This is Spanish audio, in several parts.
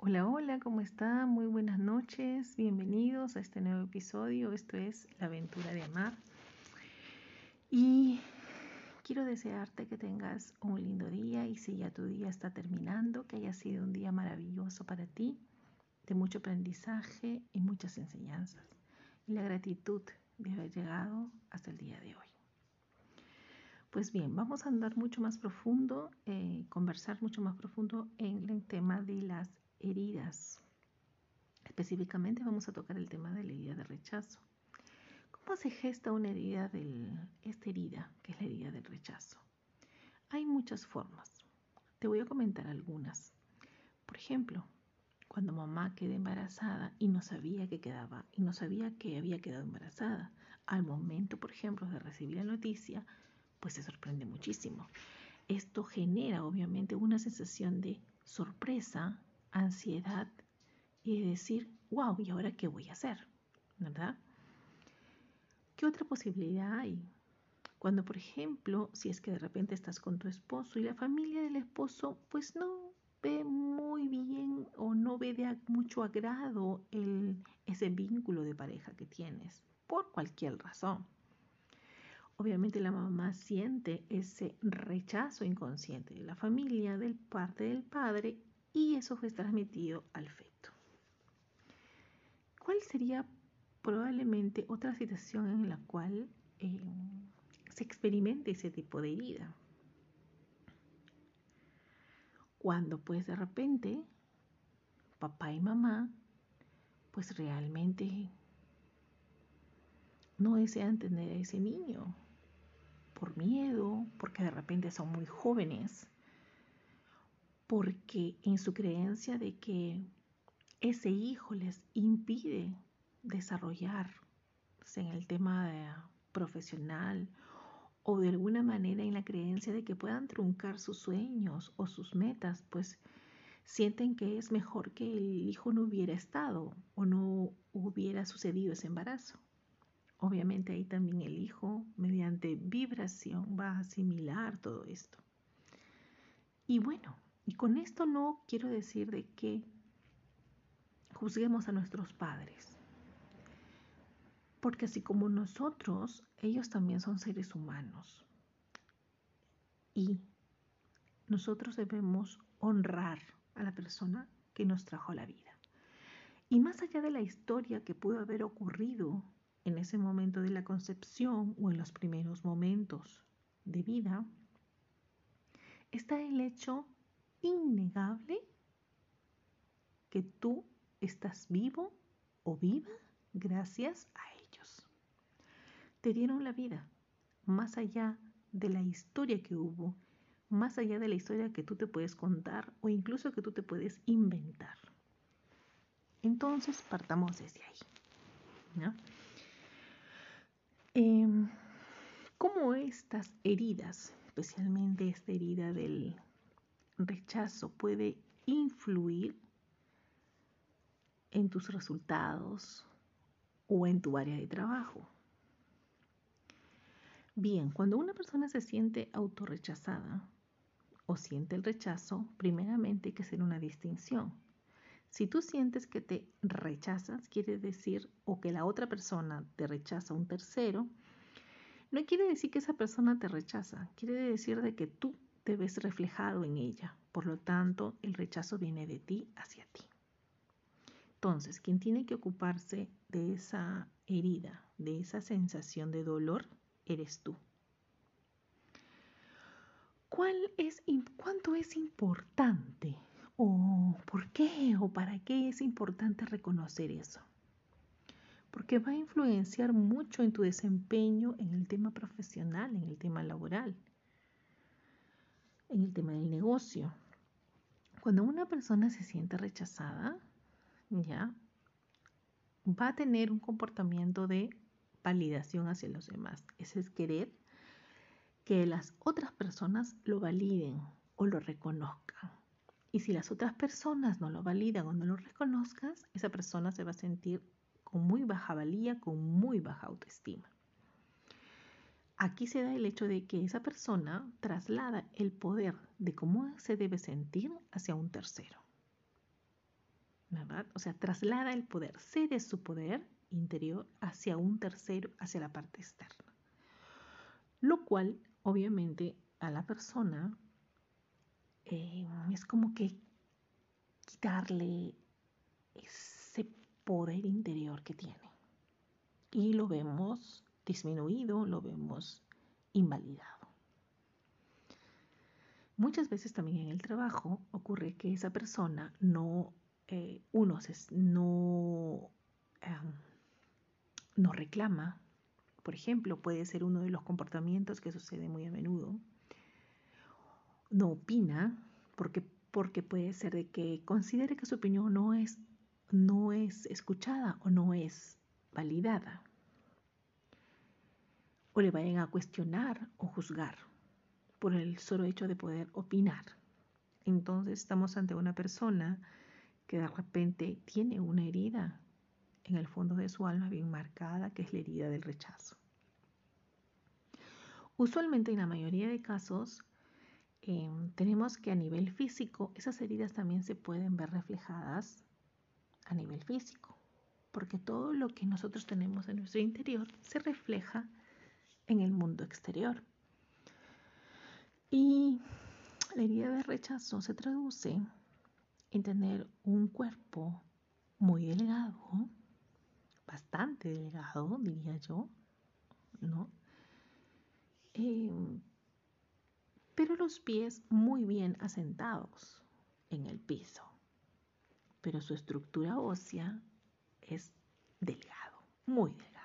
Hola, hola, ¿cómo está? Muy buenas noches, bienvenidos a este nuevo episodio. Esto es La aventura de amar. Y quiero desearte que tengas un lindo día y si ya tu día está terminando, que haya sido un día maravilloso para ti, de mucho aprendizaje y muchas enseñanzas. Y la gratitud de haber llegado hasta el día de hoy. Pues bien, vamos a andar mucho más profundo, eh, conversar mucho más profundo en el tema de las heridas. Específicamente vamos a tocar el tema de la herida de rechazo. ¿Cómo se gesta una herida del, esta herida, que es la herida del rechazo? Hay muchas formas. Te voy a comentar algunas. Por ejemplo, cuando mamá queda embarazada y no sabía que quedaba y no sabía que había quedado embarazada, al momento, por ejemplo, de recibir la noticia, pues se sorprende muchísimo. Esto genera obviamente una sensación de sorpresa, ansiedad y de decir, wow, ¿y ahora qué voy a hacer? ¿Verdad? ¿Qué otra posibilidad hay? Cuando, por ejemplo, si es que de repente estás con tu esposo y la familia del esposo, pues no ve muy bien o no ve de mucho agrado el, ese vínculo de pareja que tienes, por cualquier razón. Obviamente la mamá siente ese rechazo inconsciente de la familia, del parte del padre, y eso fue transmitido al feto. ¿Cuál sería probablemente otra situación en la cual eh, se experimente ese tipo de herida? Cuando pues de repente papá y mamá pues realmente no desean tener a ese niño por miedo, porque de repente son muy jóvenes, porque en su creencia de que ese hijo les impide desarrollarse en el tema profesional o de alguna manera en la creencia de que puedan truncar sus sueños o sus metas, pues sienten que es mejor que el hijo no hubiera estado o no hubiera sucedido ese embarazo. Obviamente ahí también el hijo, mediante vibración, va a asimilar todo esto. Y bueno, y con esto no quiero decir de que juzguemos a nuestros padres. Porque así como nosotros, ellos también son seres humanos. Y nosotros debemos honrar a la persona que nos trajo la vida. Y más allá de la historia que pudo haber ocurrido en ese momento de la concepción o en los primeros momentos de vida, está el hecho innegable que tú estás vivo o viva gracias a ellos. Te dieron la vida más allá de la historia que hubo, más allá de la historia que tú te puedes contar o incluso que tú te puedes inventar. Entonces partamos desde ahí. ¿no? Em, ¿Cómo estas heridas, especialmente esta herida del rechazo, puede influir en tus resultados o en tu área de trabajo? Bien, cuando una persona se siente autorrechazada o siente el rechazo, primeramente hay que hacer una distinción. Si tú sientes que te rechazas, quiere decir, o que la otra persona te rechaza a un tercero, no quiere decir que esa persona te rechaza, quiere decir de que tú te ves reflejado en ella. Por lo tanto, el rechazo viene de ti hacia ti. Entonces, quien tiene que ocuparse de esa herida, de esa sensación de dolor, eres tú. ¿Cuál es, ¿Cuánto es importante? ¿O por qué? ¿O para qué es importante reconocer eso? Porque va a influenciar mucho en tu desempeño en el tema profesional, en el tema laboral, en el tema del negocio. Cuando una persona se siente rechazada, ya va a tener un comportamiento de validación hacia los demás. Ese es querer que las otras personas lo validen o lo reconozcan. Y si las otras personas no lo validan o no lo reconozcan, esa persona se va a sentir con muy baja valía, con muy baja autoestima. Aquí se da el hecho de que esa persona traslada el poder de cómo se debe sentir hacia un tercero. ¿verdad? O sea, traslada el poder, cede su poder interior hacia un tercero, hacia la parte externa. Lo cual, obviamente, a la persona eh, es como que quitarle ese poder interior que tiene. Y lo vemos disminuido, lo vemos invalidado. Muchas veces también en el trabajo ocurre que esa persona no, eh, no, em, no reclama, por ejemplo, puede ser uno de los comportamientos que sucede muy a menudo, no opina, porque, porque puede ser de que considere que su opinión no es, no es escuchada o no es validada o le vayan a cuestionar o juzgar por el solo hecho de poder opinar. Entonces estamos ante una persona que de repente tiene una herida en el fondo de su alma bien marcada, que es la herida del rechazo. Usualmente en la mayoría de casos em, tenemos que a nivel físico esas heridas también se pueden ver reflejadas a nivel físico, porque todo lo que nosotros tenemos en nuestro interior se refleja en el mundo exterior. Y la herida de rechazo se traduce en tener un cuerpo muy delgado, bastante delgado, diría yo, ¿no? Em, pero los pies muy bien asentados en el piso. Pero su estructura ósea es delgado, muy delgado.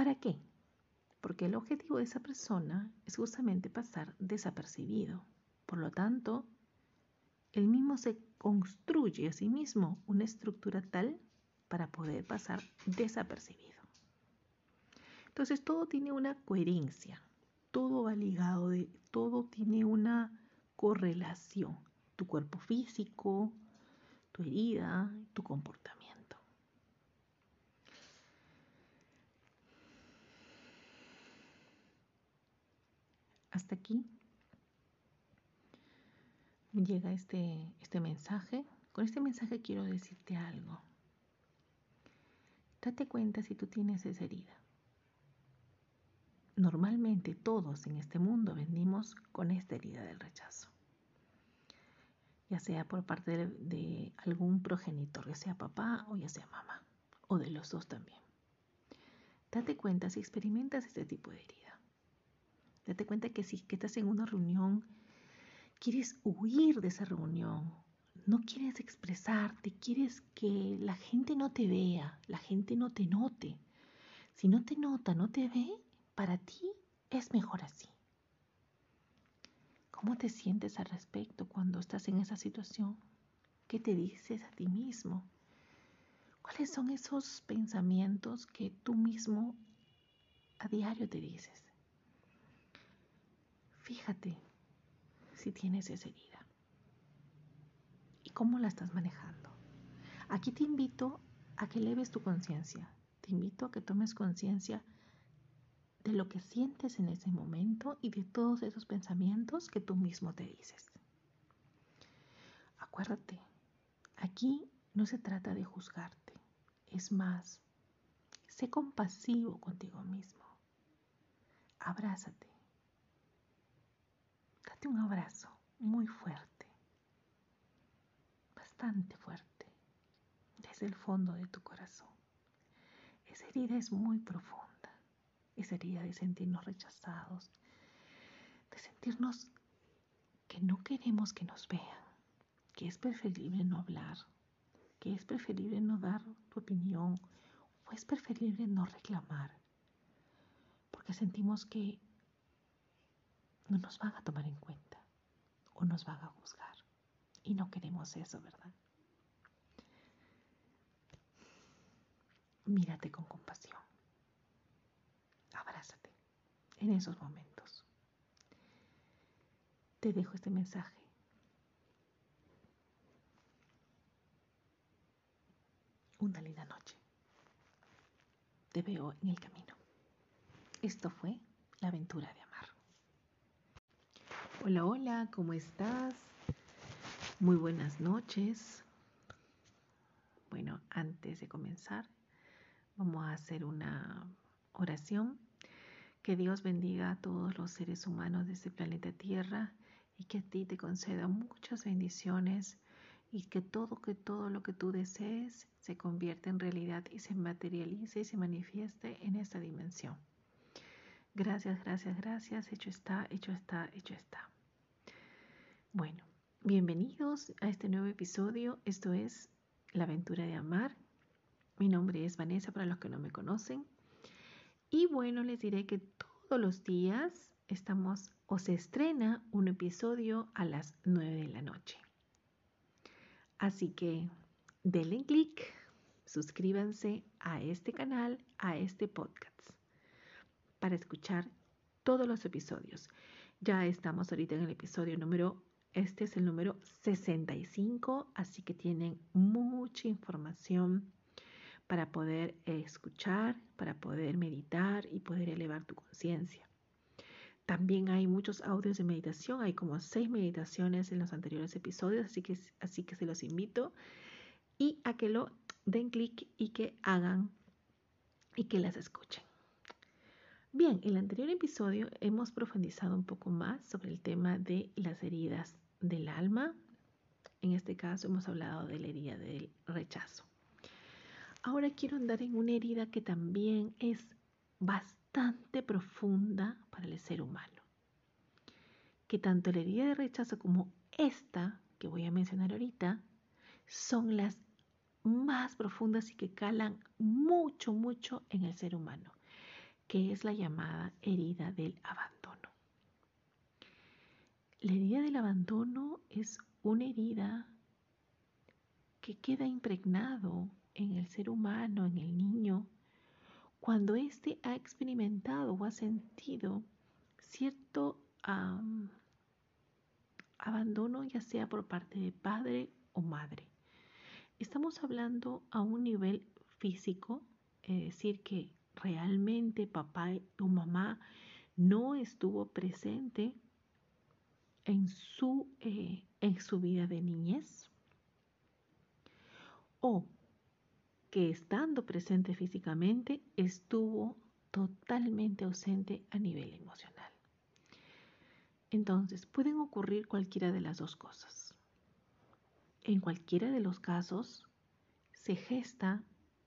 ¿Para qué? Porque el objetivo de esa persona es justamente pasar desapercibido. Por lo tanto, él mismo se construye a sí mismo una estructura tal para poder pasar desapercibido. Entonces todo tiene una coherencia, todo va ligado, de, todo tiene una correlación. Tu cuerpo físico, tu herida, tu comportamiento. Hasta aquí llega este, este mensaje. Con este mensaje quiero decirte algo. Date cuenta si tú tienes esa herida. Normalmente todos en este mundo venimos con esta herida del rechazo. Ya sea por parte de, de algún progenitor, ya sea papá o ya sea mamá, o de los dos también. Date cuenta si experimentas este tipo de herida. Date cuenta que si que estás en una reunión, quieres huir de esa reunión, no quieres expresarte, quieres que la gente no te vea, la gente no te note. Si no te nota, no te ve, para ti es mejor así. ¿Cómo te sientes al respecto cuando estás en esa situación? ¿Qué te dices a ti mismo? ¿Cuáles son esos pensamientos que tú mismo a diario te dices? Fíjate si tienes esa herida y cómo la estás manejando. Aquí te invito a que leves tu conciencia. Te invito a que tomes conciencia de lo que sientes en ese momento y de todos esos pensamientos que tú mismo te dices. Acuérdate, aquí no se trata de juzgarte. Es más, sé compasivo contigo mismo. Abrázate un abrazo muy fuerte, bastante fuerte, desde el fondo de tu corazón. Esa herida es muy profunda, esa herida de sentirnos rechazados, de sentirnos que no queremos que nos vean, que es preferible no hablar, que es preferible no dar tu opinión o es preferible no reclamar, porque sentimos que no nos van a tomar en cuenta o nos van a juzgar. Y no queremos eso, ¿verdad? Mírate con compasión. Abrázate en esos momentos. Te dejo este mensaje. Una linda noche. Te veo en el camino. Esto fue la aventura de amar. Hola, hola, ¿cómo estás? Muy buenas noches. Bueno, antes de comenzar, vamos a hacer una oración. Que Dios bendiga a todos los seres humanos de este planeta Tierra y que a ti te conceda muchas bendiciones y que todo, que todo lo que tú desees se convierta en realidad y se materialice y se manifieste en esta dimensión. Gracias, gracias, gracias. Hecho está, hecho está, hecho está. Bueno, bienvenidos a este nuevo episodio. Esto es La aventura de amar. Mi nombre es Vanessa para los que no me conocen. Y bueno, les diré que todos los días estamos o se estrena un episodio a las 9 de la noche. Así que denle clic, suscríbanse a este canal, a este podcast, para escuchar todos los episodios. Ya estamos ahorita en el episodio número, este es el número 65, así que tienen mucha información para poder escuchar, para poder meditar y poder elevar tu conciencia. También hay muchos audios de meditación, hay como seis meditaciones en los anteriores episodios, así que, así que se los invito y a que lo den clic y que hagan y que las escuchen. Bien, en el anterior episodio hemos profundizado un poco más sobre el tema de las heridas del alma. En este caso hemos hablado de la herida del rechazo. Ahora quiero andar en una herida que también es bastante profunda para el ser humano. Que tanto la herida de rechazo como esta, que voy a mencionar ahorita, son las más profundas y que calan mucho, mucho en el ser humano, que es la llamada herida del abandono. La herida del abandono es una herida que queda impregnado en el ser humano, en el niño, cuando éste ha experimentado o ha sentido cierto abandono, ya sea por parte de padre o madre. Estamos hablando a un nivel físico, es decir, que realmente papá o mamá no estuvo presente en su, eh, en su vida de niñez. O que estando presente físicamente estuvo totalmente ausente a nivel emocional. Entonces, pueden ocurrir cualquiera de las dos cosas. En cualquiera de los casos, se gesta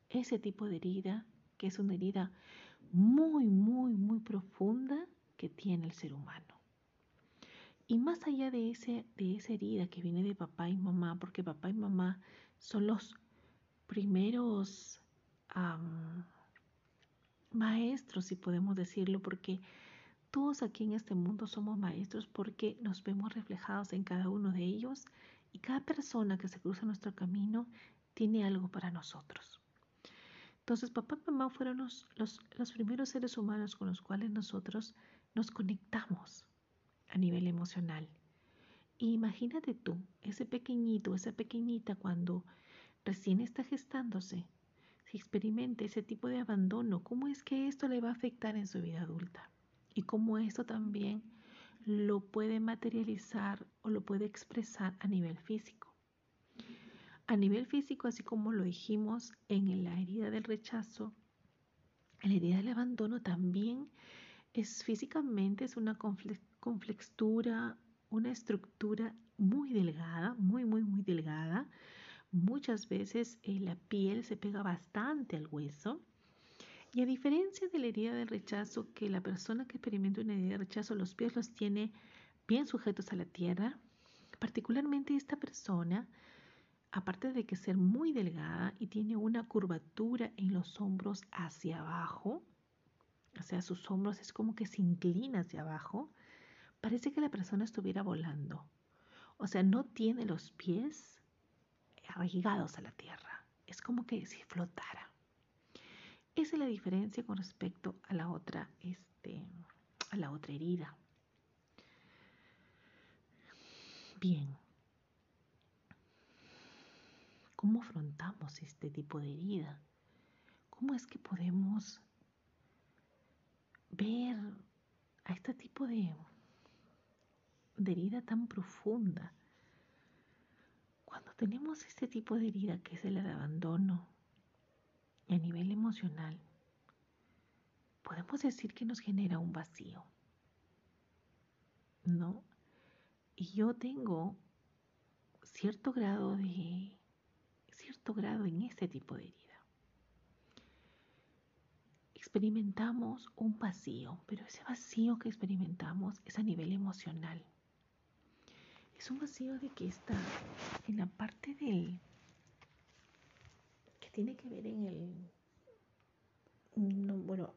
ese tipo de herida, que es una herida muy, muy, muy profunda que tiene el ser humano. Y más allá de, ese, de esa herida que viene de papá y mamá, porque papá y mamá son los primeros maestros, si podemos decirlo, porque todos aquí en este mundo somos maestros porque nos vemos reflejados en cada uno de ellos y cada persona que se cruza nuestro camino tiene algo para nosotros. Entonces, papá y mamá fueron los, los, primeros seres humanos con los cuales nosotros nos conectamos a nivel emocional. Y imagínate tú, ese pequeñito, esa pequeñita cuando recién está gestándose, si experimenta ese tipo de abandono, ¿cómo es que esto le va a afectar en su vida adulta? Y cómo esto también lo puede materializar o lo puede expresar a nivel físico. A nivel físico, así como lo dijimos en la herida del rechazo, la herida del abandono también es físicamente, es una conflexura, una estructura muy delgada, muy, muy, muy delgada, Muchas veces eh, la piel se pega bastante al hueso. Y a diferencia de la herida del rechazo, que la persona que experimenta una herida de rechazo, los pies los tiene bien sujetos a la tierra, particularmente esta persona, aparte de que ser muy delgada y tiene una curvatura en los hombros hacia abajo, o sea, sus hombros es como que se inclina hacia abajo, parece que la persona estuviera volando. O sea, no tiene los pies arraigados a la tierra. Es como que si flotara. Esa es la diferencia con respecto a la otra, este, a la otra herida. Bien. ¿Cómo afrontamos este tipo de herida? ¿Cómo es que podemos ver a este tipo de, herida tan profunda? tenemos este tipo de herida que es el abandono y a nivel emocional, podemos decir que nos genera un vacío. ¿No? Y yo tengo cierto grado de grado en este tipo de herida. Experimentamos un vacío, pero ese vacío que experimentamos es a nivel emocional. Es un vacío de que está en la parte del que tiene que ver en el bueno,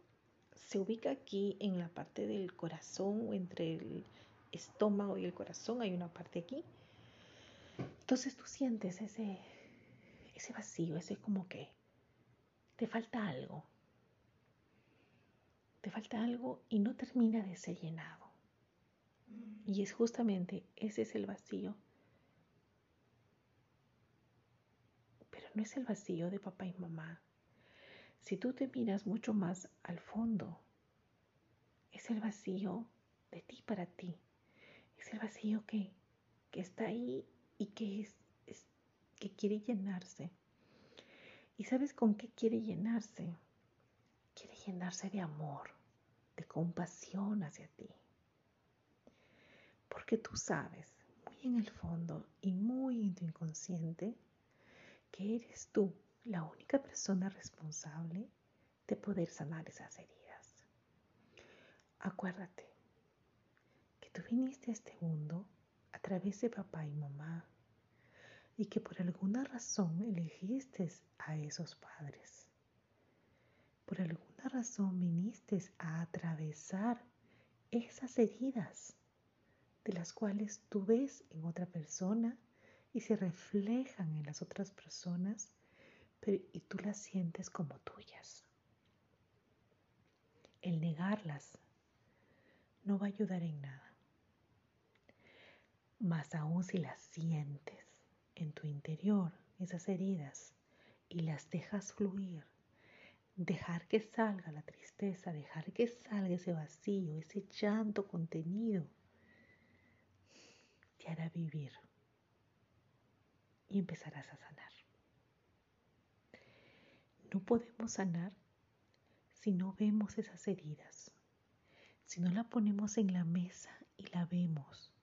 se ubica aquí en la parte del corazón o entre el estómago y el corazón, hay una parte aquí. Entonces tú sientes ese, ese vacío, ese como que te falta algo. Te falta algo y no termina de ser llenado. Y es justamente ese es el vacío. Pero no es el vacío de papá y mamá. Si tú te miras mucho más al fondo, es el vacío de ti para ti. Es el vacío que, está ahí y que, es, que quiere llenarse. ¿Y sabes con qué quiere llenarse? Quiere llenarse de amor, de compasión hacia ti. Porque tú sabes, muy en el fondo y muy en tu inconsciente, que eres tú la única persona responsable de poder sanar esas heridas. Acuérdate que tú viniste a este mundo a través de papá y mamá y que por alguna razón elegiste a esos padres. Por alguna razón viniste a atravesar esas heridas de las cuales tú ves en otra persona y se reflejan en las otras personas y tú las sientes como tuyas. El negarlas no va a ayudar en nada. Más aún si las sientes en tu interior, esas heridas, y las dejas fluir, dejar que salga la tristeza, dejar que salga ese vacío, ese llanto contenido, te hará vivir y empezarás a sanar. No podemos sanar si no vemos esas heridas, si no la ponemos en la mesa y la vemos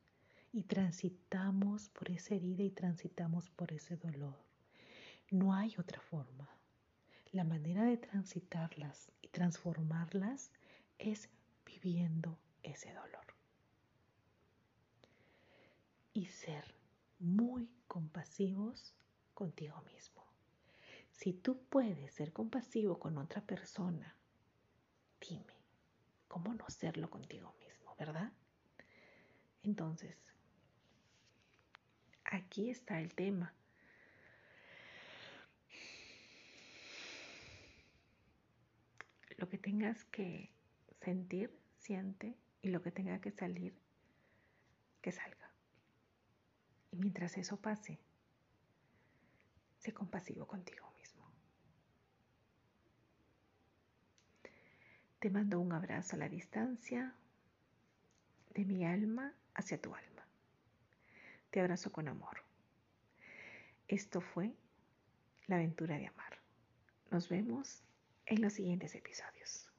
y transitamos por esa herida y transitamos por ese dolor. No hay otra forma. La manera de transitarlas y transformarlas es viviendo ese dolor. Y ser muy compasivos contigo mismo. Si tú puedes ser compasivo con otra persona, dime, ¿cómo no serlo contigo mismo, verdad? Entonces, aquí está el tema. Lo que tengas que sentir, siente, y lo que tenga que salir, que salga. Y mientras eso pase, sé compasivo contigo. Te mando un abrazo a la distancia de mi alma hacia tu alma. Te abrazo con amor. Esto fue la aventura de amar. Nos vemos en los siguientes episodios.